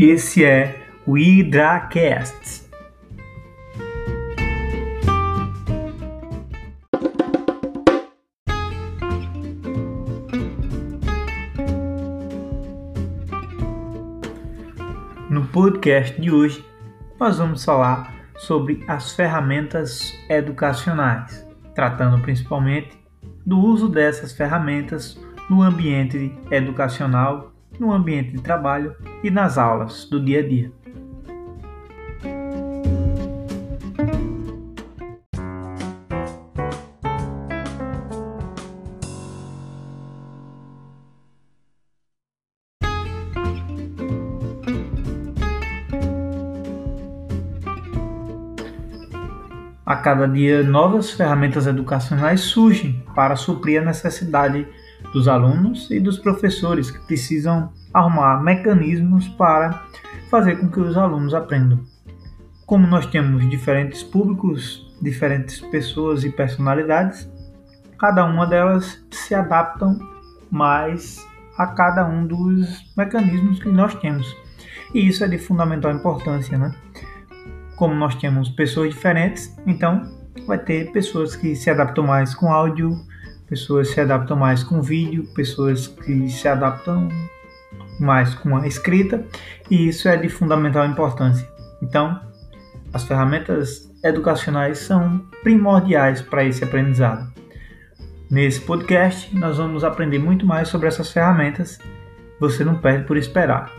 Esse é o HydraCast. No podcast de hoje, nós vamos falar sobre as ferramentas educacionais, tratando principalmente do uso dessas ferramentas no ambiente educacional, no ambiente de trabalho e nas aulas do dia a dia. A cada dia, novas ferramentas educacionais surgem para suprir a necessidade dos alunos e dos professores que precisam arrumar mecanismos para fazer com que os alunos aprendam. Como nós temos diferentes públicos, diferentes pessoas e personalidades, cada uma delas se adaptam mais a cada um dos mecanismos que nós temos. E isso é de fundamental importância, né? como nós temos pessoas diferentes, então vai ter pessoas que se adaptam mais com áudio, pessoas se adaptam mais com vídeo, pessoas que se adaptam mais com a escrita, e isso é de fundamental importância. Então, as ferramentas educacionais são primordiais para esse aprendizado. Nesse podcast, nós vamos aprender muito mais sobre essas ferramentas. Você não perde por esperar.